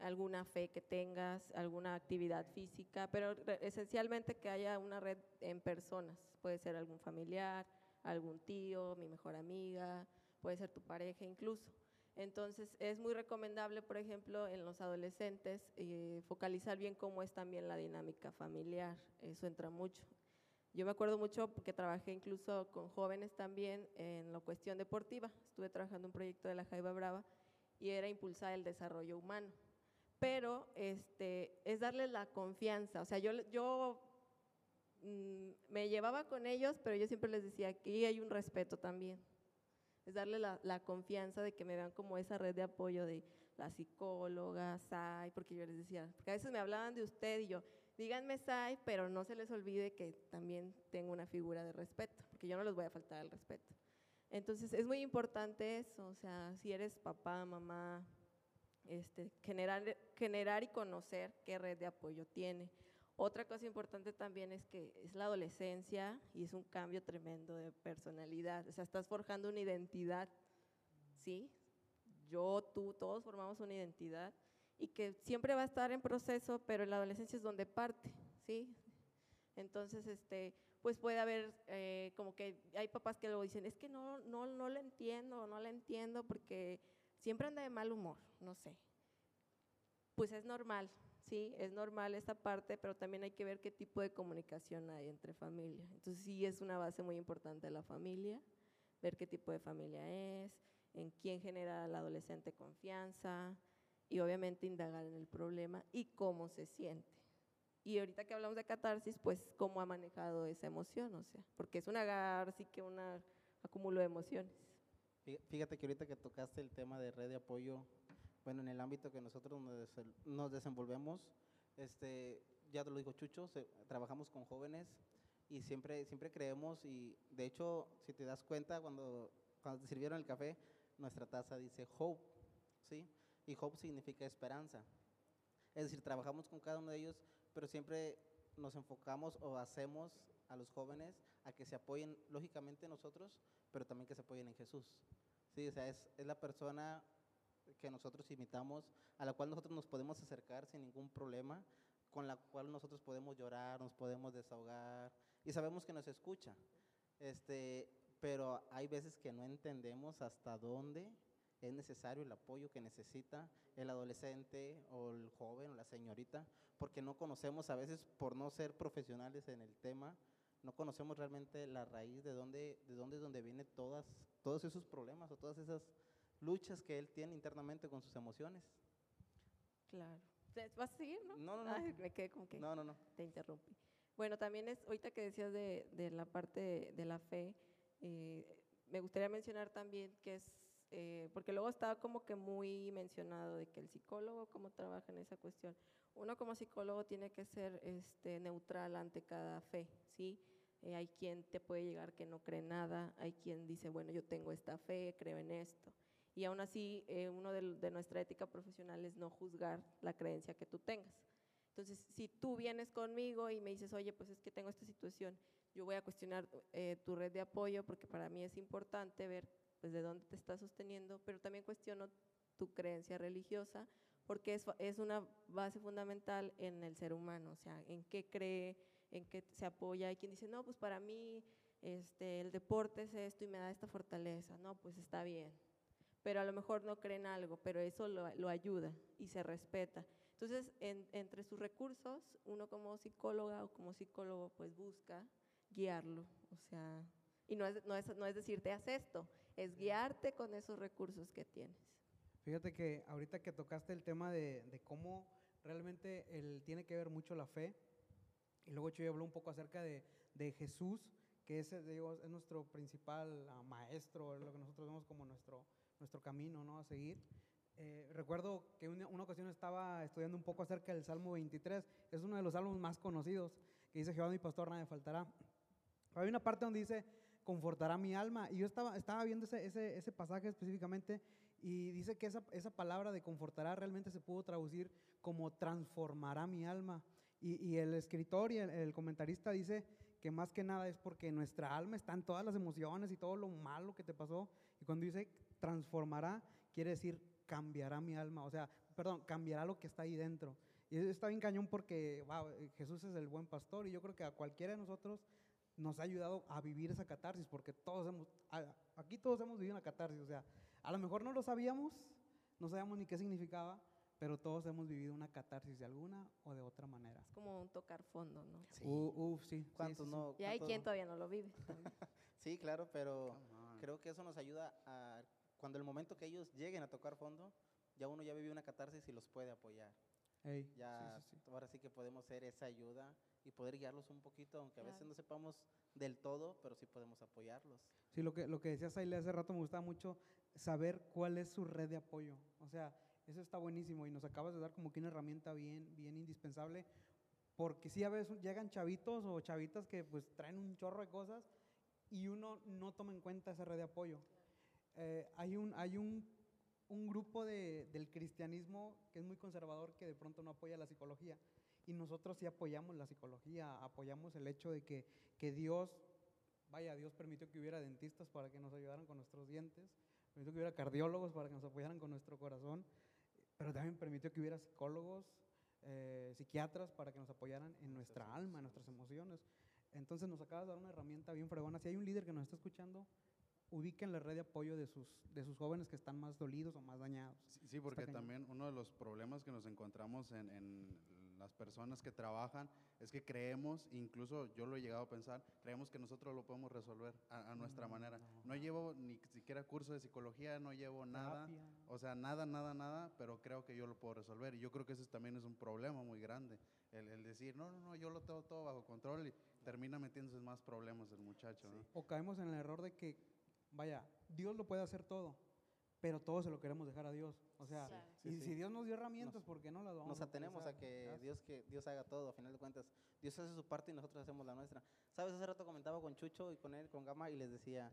alguna fe que tengas, alguna actividad física, pero esencialmente que haya una red en personas. Puede ser algún familiar, algún tío, mi mejor amiga, puede ser tu pareja incluso. Entonces es muy recomendable, por ejemplo, en los adolescentes, eh, focalizar bien cómo es también la dinámica familiar. Eso entra mucho. Yo me acuerdo mucho porque trabajé incluso con jóvenes también en la cuestión deportiva. Estuve trabajando un proyecto de la Jaiba Brava y era impulsar el desarrollo humano. Pero este, es darles la confianza. O sea, yo, yo mm, me llevaba con ellos, pero yo siempre les decía, aquí hay un respeto también. Es darle la, la confianza de que me vean como esa red de apoyo de la psicóloga, SAI, porque yo les decía, porque a veces me hablaban de usted y yo, díganme SAI, pero no se les olvide que también tengo una figura de respeto, porque yo no les voy a faltar el respeto. Entonces es muy importante eso, o sea, si eres papá, mamá, este, generar, generar y conocer qué red de apoyo tiene. Otra cosa importante también es que es la adolescencia y es un cambio tremendo de personalidad, o sea, estás forjando una identidad, ¿sí? Yo, tú, todos formamos una identidad y que siempre va a estar en proceso, pero la adolescencia es donde parte, ¿sí? Entonces, este, pues puede haber eh, como que hay papás que luego dicen, es que no, no, no lo entiendo, no la entiendo porque siempre anda de mal humor, no sé. Pues es normal, sí, es normal esta parte, pero también hay que ver qué tipo de comunicación hay entre familia. Entonces sí es una base muy importante la familia, ver qué tipo de familia es, en quién genera al adolescente confianza y obviamente indagar en el problema y cómo se siente. Y ahorita que hablamos de catarsis, pues cómo ha manejado esa emoción, o sea, porque es un agar, sí que un acúmulo de emociones. Fí- Fíjate que ahorita que tocaste el tema de red de apoyo, bueno, en el ámbito que nosotros nos desenvolvemos, este, ya te lo dijo Chucho, se- trabajamos con jóvenes y siempre, siempre creemos y de hecho, si te das cuenta, cuando, cuando te sirvieron el café, nuestra taza dice hope, ¿sí? Y hope significa esperanza. Es decir, trabajamos con cada uno de ellos, pero siempre nos enfocamos o hacemos a los jóvenes a que se apoyen, lógicamente en nosotros, pero también que se apoyen en Jesús. Sí, o sea, es, es la persona que nosotros imitamos, a la cual nosotros nos podemos acercar sin ningún problema, con la cual nosotros podemos llorar, nos podemos desahogar y sabemos que nos escucha. Este, pero hay veces que no entendemos hasta dónde es necesario el apoyo que necesita el adolescente o el joven o la señorita, porque no conocemos a veces por no ser profesionales en el tema, no conocemos realmente la raíz de dónde, de dónde es donde vienen todas, todos esos problemas o todas esas luchas que él tiene internamente con sus emociones. Claro. ¿Te- ¿Vas a seguir, no? No, no, no. Ay, me quedé como que No, no, no. te interrumpí. Bueno, también es, ahorita que decías de, de la parte de, de la fe, eh, me gustaría mencionar también que es, eh, porque luego estaba como que muy mencionado de que el psicólogo, cómo trabaja en esa cuestión. Uno como psicólogo tiene que ser este, neutral ante cada fe, ¿sí? Eh, hay quien te puede llegar que no cree nada, hay quien dice, bueno, yo tengo esta fe, creo en esto. Y aún así, eh, uno de, de nuestra ética profesional es no juzgar la creencia que tú tengas. Entonces, si tú vienes conmigo y me dices, oye, pues es que tengo esta situación, yo voy a cuestionar eh, tu red de apoyo porque para mí es importante ver pues, de dónde te estás sosteniendo, pero también cuestiono tu creencia religiosa porque es, es una base fundamental en el ser humano, o sea, en qué cree, en qué se apoya. Hay quien dice, no, pues para mí este, el deporte es esto y me da esta fortaleza, no, pues está bien. Pero a lo mejor no creen algo, pero eso lo, lo ayuda y se respeta. Entonces, en, entre sus recursos, uno como psicóloga o como psicólogo, pues busca guiarlo, o sea, y no es, no es, no es decirte, haz esto, es guiarte con esos recursos que tienes. Fíjate que ahorita que tocaste el tema de, de cómo realmente el, tiene que ver mucho la fe, y luego Chuy habló un poco acerca de, de Jesús, que es, digo, es nuestro principal uh, maestro, es lo que nosotros vemos como nuestro, nuestro camino ¿no? a seguir. Eh, recuerdo que una, una, ocasión estaba estudiando un poco acerca del Salmo 23, es uno de los salmos más conocidos, que dice, Jehová mi pastor, nada me faltará. Pero hay una parte donde dice, confortará mi alma, y yo estaba, estaba viendo ese, ese, ese pasaje específicamente, y dice que esa, esa palabra de confortará realmente se pudo traducir como transformará mi alma. Y, y el escritor y el, el, comentarista dice que más que nada es porque nuestra alma está en todas las emociones y todo lo malo que te pasó. Y cuando dice transformará, quiere decir cambiará mi alma. O sea, perdón, cambiará lo que está ahí dentro. Y está bien cañón porque wow, Jesús es el buen pastor y yo creo que a cualquiera de nosotros nos ha ayudado a vivir esa catarsis porque todos hemos, aquí todos hemos vivido una catarsis. O sea, a lo mejor no lo sabíamos, no sabíamos ni qué significaba, pero todos hemos vivido una catarsis de alguna o de otra manera. Es como un tocar fondo, ¿no? Sí. Uh, uh, sí. ¿Cuántos sí, sí, no? Y hay quien todavía no lo vive. sí, claro, pero creo que eso nos ayuda a, cuando el momento que ellos lleguen a tocar fondo, ya uno ya vivió una catarsis y los puede apoyar. Hey, ya ahora sí que podemos ser esa ayuda y poder guiarlos un poquito, aunque claro. a veces no sepamos del todo, pero sí podemos apoyarlos. Sí, lo que, lo que decías Aile hace rato me gustaba mucho saber cuál es su red de apoyo. O sea, eso está buenísimo y nos acabas de dar como que una herramienta bien, bien indispensable, porque sí a veces llegan chavitos o chavitas que pues traen un chorro de cosas y uno no toma en cuenta esa red de apoyo. Eh, hay un, hay un, un grupo de, del cristianismo que es muy conservador que de pronto no apoya la psicología y nosotros sí apoyamos la psicología, apoyamos el hecho de que, que Dios, vaya, Dios permitió que hubiera dentistas para que nos ayudaran con nuestros dientes, permitió que hubiera cardiólogos para que nos apoyaran con nuestro corazón, pero también permitió que hubiera psicólogos, eh, psiquiatras para que nos apoyaran en nuestra alma, en nuestras emociones. Entonces nos acabas de dar una herramienta bien fregona. Si hay un líder que nos está escuchando, ubiquen la red de apoyo de sus, de sus jóvenes que están más dolidos o más dañados. Sí, sí porque también uno de los problemas que nos encontramos en, en las personas que trabajan es que creemos, incluso yo lo he llegado a pensar, creemos que nosotros lo podemos resolver a, a nuestra Mm, manera. no. No llevo ni siquiera curso de psicología, no llevo nada, Terapia. o sea, nada, nada, nada, pero creo que yo lo puedo resolver. Y yo creo que ese también es un problema muy grande, el, el decir, no, no, no, yo lo tengo todo bajo control y termina metiéndose en más problemas el muchacho, ¿no? O caemos en el error de que, vaya, Dios lo puede hacer todo, pero todo se lo queremos dejar a Dios. O sea, Claro. Sí, y sí. si Dios nos dio herramientas, ¿por qué no las vamos Nos a atenemos a utilizar? que. Dios, que Dios haga todo, a final de cuentas. Dios hace su parte y nosotros hacemos la nuestra. ¿Sabes? Hace rato comentaba con Chucho y con él, con Gama, y les decía,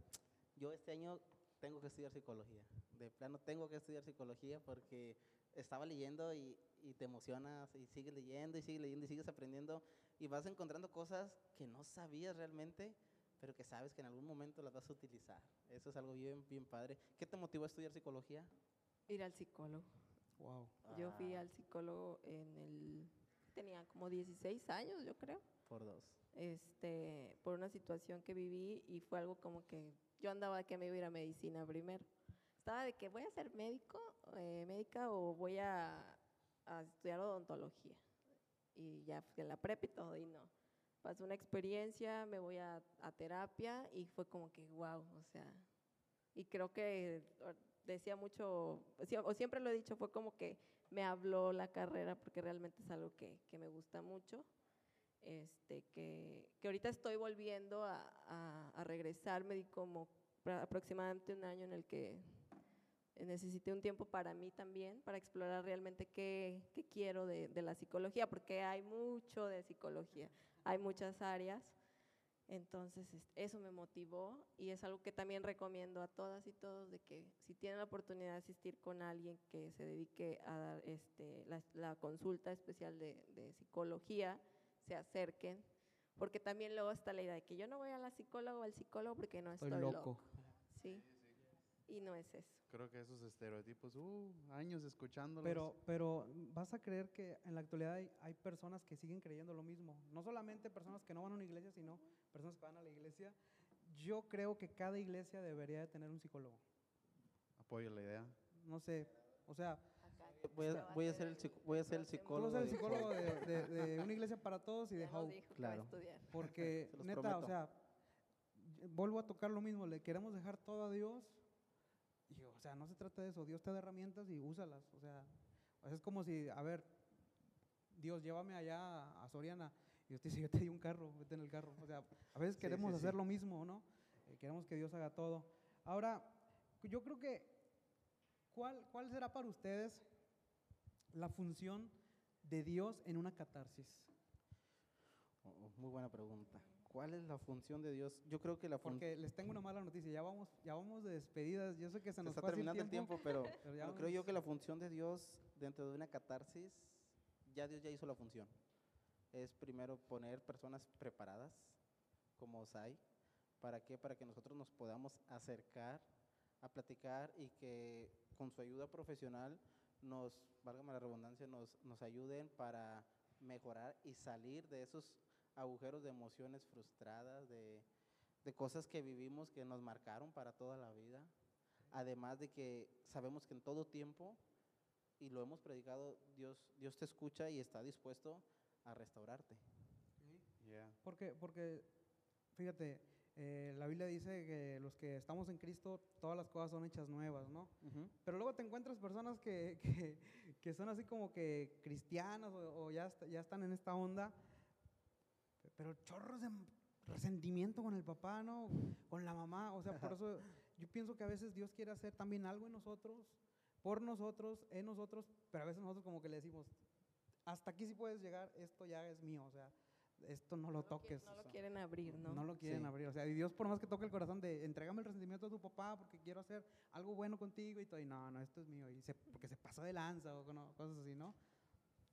yo este año tengo que estudiar psicología. De plano tengo que estudiar psicología porque estaba leyendo y, y te emocionas y sigues leyendo y sigues leyendo y sigues aprendiendo y vas encontrando cosas que no sabías realmente, pero que sabes que en algún momento las vas a utilizar. Eso es algo bien, bien padre. ¿Qué te motivó a estudiar psicología? Ir al psicólogo. Wow. Yo fui Ah, al psicólogo en el... Tenía como 16 años, yo creo. Por dos. este, por una situación que viví y fue algo como que yo andaba que me iba a ir a medicina primero. Estaba de que voy a ser médico, eh, médica o voy a, a estudiar odontología. Y ya fui a la prepa y todo, y no. Pasó una experiencia, me voy a, a terapia y fue como que, wow, o sea, y creo que decía mucho, o siempre lo he dicho, fue como que me habló la carrera porque realmente es algo que, que me gusta mucho. Este, que, que ahorita estoy volviendo a, a, a regresar, me di como aproximadamente un año en el que necesité un tiempo para mí también, para explorar realmente qué, qué quiero de, de la psicología, porque hay mucho de psicología, hay muchas áreas, Entonces, es- eso me motivó y es algo que también recomiendo a todas y todos de que si tienen la oportunidad de asistir con alguien que se dedique a dar este, la, la consulta especial de, de psicología, se acerquen, porque también luego está la idea de que yo no voy a la psicóloga o al psicólogo porque no Estoy estoy, loco. Sí. Y no es eso. Creo que esos estereotipos, uh, años escuchándolos. Pero, pero vas a creer que en la actualidad hay, hay personas que siguen creyendo lo mismo. No solamente personas que no van a una iglesia, sino personas que van a la iglesia. Yo creo que cada iglesia debería de tener un psicólogo. apoyo la idea. No sé, o sea, Voy a, voy a ser el, voy a ser el psicólogo. vas a ser el de- psicólogo de, de- de una iglesia para todos y de Hope. Claro. Porque, neta, o prometo. sea, y- vuelvo a tocar lo mismo, le queremos dejar todo a Dios. Y, o sea, no se trata de eso, Dios te da herramientas y úsalas. O sea, es como si, a ver, Dios, llévame allá a Soriana. Y usted dice, yo te di un carro, vete en el carro. O sea, a veces Sí, queremos sí, hacer sí. lo mismo, ¿no? Eh, queremos que Dios haga todo. Ahora, yo creo que, ¿cuál, ¿cuál será para ustedes la función de Dios en una catarsis? Oh, muy buena pregunta. ¿Cuál es la función de Dios? Yo creo que la función... Porque les tengo una mala noticia, ya vamos, ya vamos de despedidas, yo sé que se nos está pasa terminando el tiempo, pero, pero ya pero creo yo que la función de Dios dentro de una catarsis, ya Dios ya hizo la función. Es primero poner personas preparadas, como Osai. ¿Para qué? Para que nosotros nos podamos acercar a platicar y que con su ayuda profesional nos, válgame la redundancia, nos, nos ayuden para mejorar y salir de esos agujeros de emociones frustradas, de, de cosas que vivimos que nos marcaron para toda la vida. Además de que sabemos que en todo tiempo, y lo hemos predicado, Dios, Dios te escucha y está dispuesto a restaurarte. Yeah. Porque, porque fíjate, eh, la Biblia dice que los que estamos en Cristo, todas las cosas son hechas nuevas, ¿no? Pero luego te encuentras personas que, que, que son así como que cristianas o, o ya, ya están en esta onda, pero chorros de resentimiento con el papá, ¿no? Con la mamá, o sea, por eso yo pienso que a veces Dios quiere hacer también algo en nosotros, por nosotros, en nosotros, pero a veces nosotros como que le decimos, hasta aquí sí puedes llegar, esto ya es mío, o sea, esto no lo No lo qui- toques. No o lo quieren abrir, ¿no? no lo quieren Sí. abrir. O sea, y Dios por más que toque el corazón de entrégame el resentimiento a tu papá porque quiero hacer algo bueno contigo y todo. Y no, no, esto es mío. Y se, porque se pasa de lanza o no, cosas así, ¿no?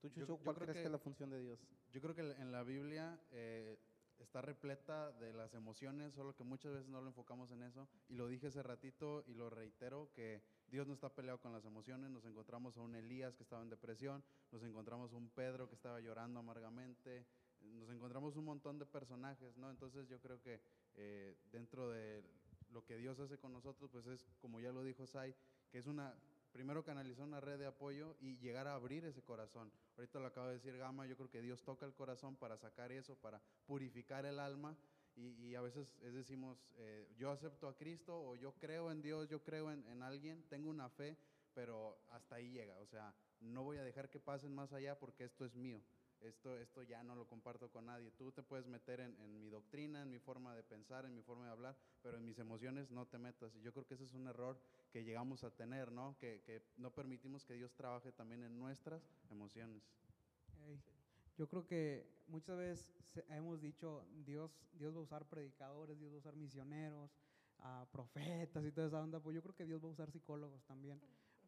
¿Tú, Yo- Chucho, yo cuál creo crees que, que- es la función de Dios? Yo creo que en la Biblia eh, está repleta de las emociones, solo que muchas veces no lo enfocamos en eso. Y lo dije hace ratito y lo reitero, que Dios no está peleado con las emociones. Nos encontramos a un Elías que estaba en depresión, nos encontramos a un Pedro que estaba llorando amargamente, nos encontramos un montón de personajes, ¿no? Entonces yo creo que eh, dentro de lo que Dios hace con nosotros, pues es, como ya lo dijo Sai, que es una, primero canalizar una red de apoyo y llegar a abrir ese corazón. Ahorita lo acaba de decir Gama, yo creo que Dios toca el corazón para sacar eso, para purificar el alma. Y, a veces es decimos, eh, yo acepto a Cristo o yo creo en Dios, yo creo en, en alguien, tengo una fe, pero hasta ahí llega. O sea, no voy a dejar que pasen más allá porque esto es mío. Esto, esto ya no lo comparto con nadie. Tú te puedes meter en, en mi doctrina, en mi forma de pensar, en mi forma de hablar, pero en mis emociones no te metas. Y yo creo que ese es un error que llegamos a tener, ¿no? Que, que no permitimos que Dios trabaje también en nuestras emociones. Ey, Yo creo que muchas veces hemos dicho, Dios, Dios va a usar predicadores, Dios va a usar misioneros, a profetas y toda esa onda. Pues yo creo que Dios va a usar psicólogos también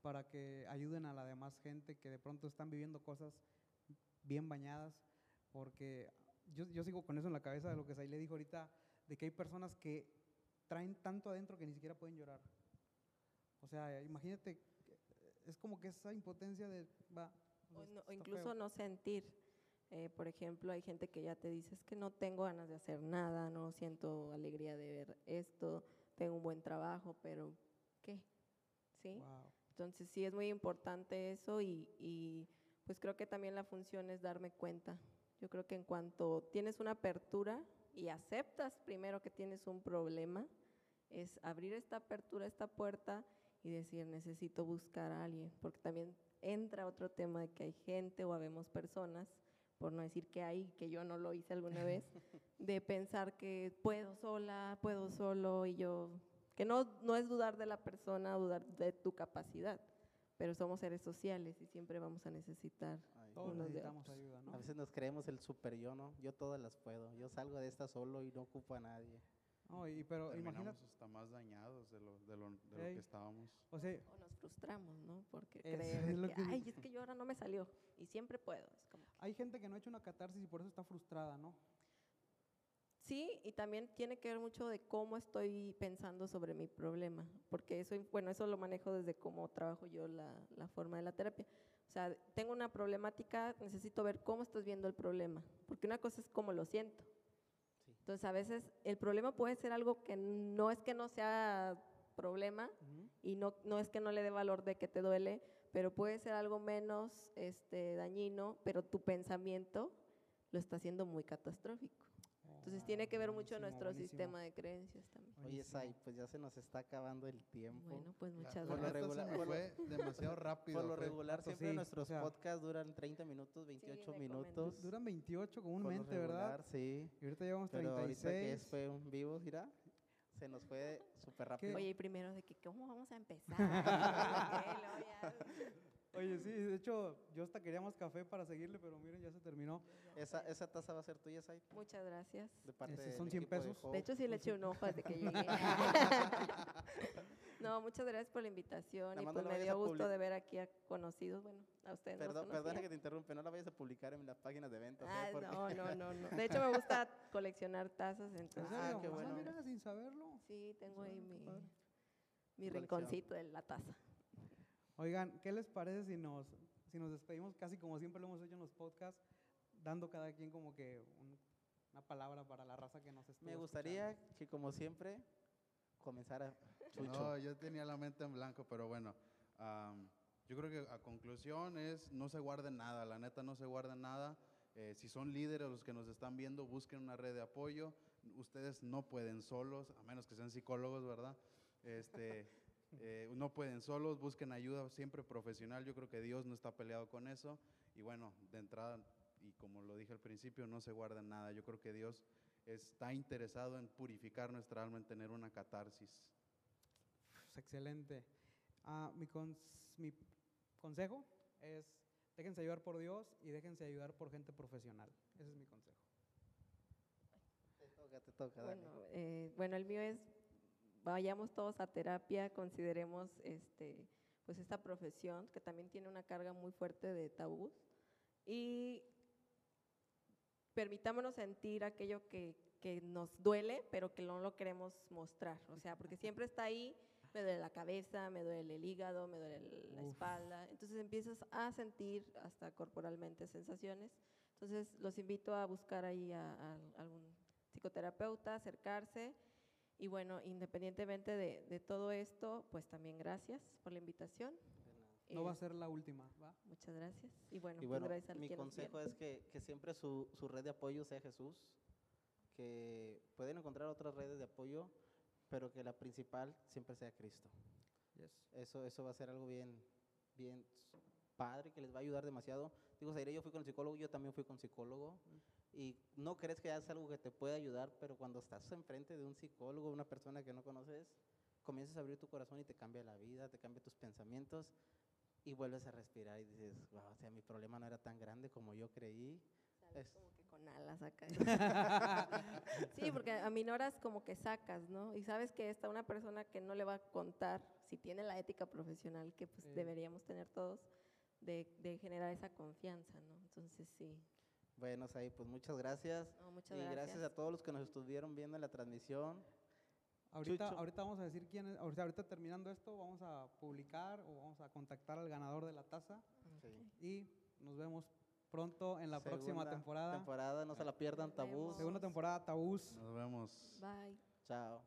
para que ayuden a la demás gente que de pronto están viviendo cosas bien bañadas. Porque yo, yo sigo con eso en la cabeza de lo que Sai le dijo ahorita, de que hay personas que traen tanto adentro que ni siquiera pueden llorar. O sea, imagínate, es como que esa impotencia de, va, O, no- incluso feo. no sentir. Eh, por ejemplo, hay gente que ya te dice, es que no tengo ganas de hacer nada, no siento alegría de ver esto, tengo un buen trabajo, pero ¿qué? ¿Sí? Wow. Entonces sí es muy importante eso y, y, pues creo que también la función es darme cuenta. Yo creo que en cuanto tienes una apertura y aceptas primero que tienes un problema, es abrir esta apertura, esta puerta y decir necesito buscar a alguien, porque también entra otro tema de que hay gente o habemos personas, por no decir que hay, que yo no lo hice alguna vez, de pensar que puedo sola, puedo solo y yo que no, no es dudar de la persona, dudar de tu capacidad, pero somos seres sociales y siempre vamos a necesitar Ay, Todos de necesitamos otros. ayuda, A ¿no? veces nos creemos el super yo, ¿no? Yo todas las puedo. Yo salgo de esta solo y no ocupo a nadie. No, y, pero Terminamos imagínate, hasta más dañados de lo, de lo, de lo que estábamos. o sea, O nos frustramos, ¿no? Porque Eso creemos es lo que, que- ay, es que yo ahora no me salió y siempre puedo. Es como, hay gente que no ha hecho una catarsis y por eso está frustrada, ¿no? Sí, y también tiene que ver mucho de cómo estoy pensando sobre mi problema, porque eso, bueno, eso lo manejo desde cómo trabajo yo la, la forma de la terapia. O sea, tengo una problemática, necesito ver cómo estás viendo el problema, porque una cosa es cómo lo siento. Sí. Entonces, a veces el problema puede ser algo que no es que no sea problema y no, no es que no le dé valor de que te duele, pero puede ser algo menos este, dañino, pero tu pensamiento lo está haciendo muy catastrófico. Entonces tiene que ver mucho nuestro buenísimo, sistema de creencias también. Oye. Sai, pues ya se nos está acabando el tiempo. Bueno, pues muchas la Por lo gracias. regular- por fue demasiado rápido. Por lo regular, Vato, siempre sí, nuestros o sea- podcasts duran 30 minutos, 28 me minutos. Duran 28 Por lo comúnmente, ¿verdad? Sí. Y ahorita llevamos Pero ahorita que 36. es, fue un vivo, mira, se nos fue súper rápido. Oye, y primero de que, ¿cómo vamos a empezar? Oye, sí, de hecho, yo hasta quería más café para seguirle, pero miren, ya se terminó. Esa, esa taza va a ser tuya, Sai, Muchas gracias. de parte del son 100 equipo de pesos. Hope. De hecho, sí le eché un ojo desde que llegué. no, muchas gracias por la invitación Nada y pues me dio gusto de ver aquí a conocidos, bueno, a ustedes Perdón, que te interrumpe, no la vayas a publicar en las páginas de ventas. ¿eh? Ah, Porque- no, no, no, no. De hecho, me gusta coleccionar tazas, ¿En entonces. Ah, serio? qué bueno. mira, sin saberlo. Sí, tengo ahí mi, padre. mi Colección. rinconcito de la taza. Oigan, ¿qué les parece si nos, si nos despedimos casi como siempre lo hemos hecho en los podcasts, dando cada quien como que un- una palabra para la raza que nos estuvo Me gustaría que, como siempre, comenzara Chucho. No, yo tenía la mente en blanco, pero bueno. am, yo creo que a conclusión es no se guarden nada, la neta no se guarden nada. Eh, si son líderes los que nos están viendo, busquen una red de apoyo. Ustedes no pueden solos, a menos que sean psicólogos, ¿verdad? Este, eh, no pueden solos, busquen ayuda siempre profesional. Yo creo que Dios no está peleado con eso. Y bueno, de entrada, y como lo dije al principio, no se guarden nada. Yo creo que Dios está interesado en purificar nuestra alma, en tener una catarsis. Pues, excelente. Ah, mi, cons- mi consejo es déjense ayudar por Dios y déjense ayudar por gente profesional. Ese es mi consejo. Te toca, te toca. Bueno, eh, bueno, el mío es, vayamos todos a terapia, consideremos este, pues esta profesión que también tiene una carga muy fuerte de tabús y permitámonos sentir aquello que, que nos duele, pero que no lo queremos mostrar, o sea, porque siempre está ahí, me duele la cabeza, me duele el hígado, me duele la Uf. espalda, entonces empiezas a sentir hasta corporalmente sensaciones, entonces los invito a buscar ahí a, a algún psicoterapeuta, acercarse. Y bueno, independientemente de, de todo esto, pues también gracias por la invitación. No va a Eh, ser la última, ¿va? Muchas gracias. Y bueno, Y pues bueno, mi consejo es que, que siempre su, su red de apoyo sea Jesús, que pueden encontrar otras redes de apoyo, pero que la principal siempre sea Cristo. Yes. Eso, eso va a ser algo bien, bien padre, que les va a ayudar demasiado. Digo, Zaire, yo fui con el psicólogo, yo también fui con psicólogo, y no crees que es algo que te puede ayudar, pero cuando estás enfrente de un psicólogo, una persona que no conoces, comienzas a abrir tu corazón y te cambia la vida, te cambia tus pensamientos, y vuelves a respirar y dices, wow, o sea, mi problema no era tan grande como yo creí. Sales es- como que con alas acá. sí, porque aminoras como que sacas, ¿no? Y sabes que está una persona que no le va a contar, si tiene la ética profesional que pues Sí. deberíamos tener todos, de, de generar esa confianza, ¿no? Entonces sí. Bueno, Sai, pues muchas gracias. No, muchas y gracias. gracias a todos los que nos estuvieron viendo en la transmisión. Ahorita, Chucho. ahorita vamos a decir quién es, ahorita, ahorita terminando esto, vamos a publicar o vamos a contactar al ganador de la taza Sí. y nos vemos pronto en la próxima Segunda temporada. Temporada, no se la pierdan, tabús. Segunda temporada, Tabús. Nos vemos. Bye. Chao.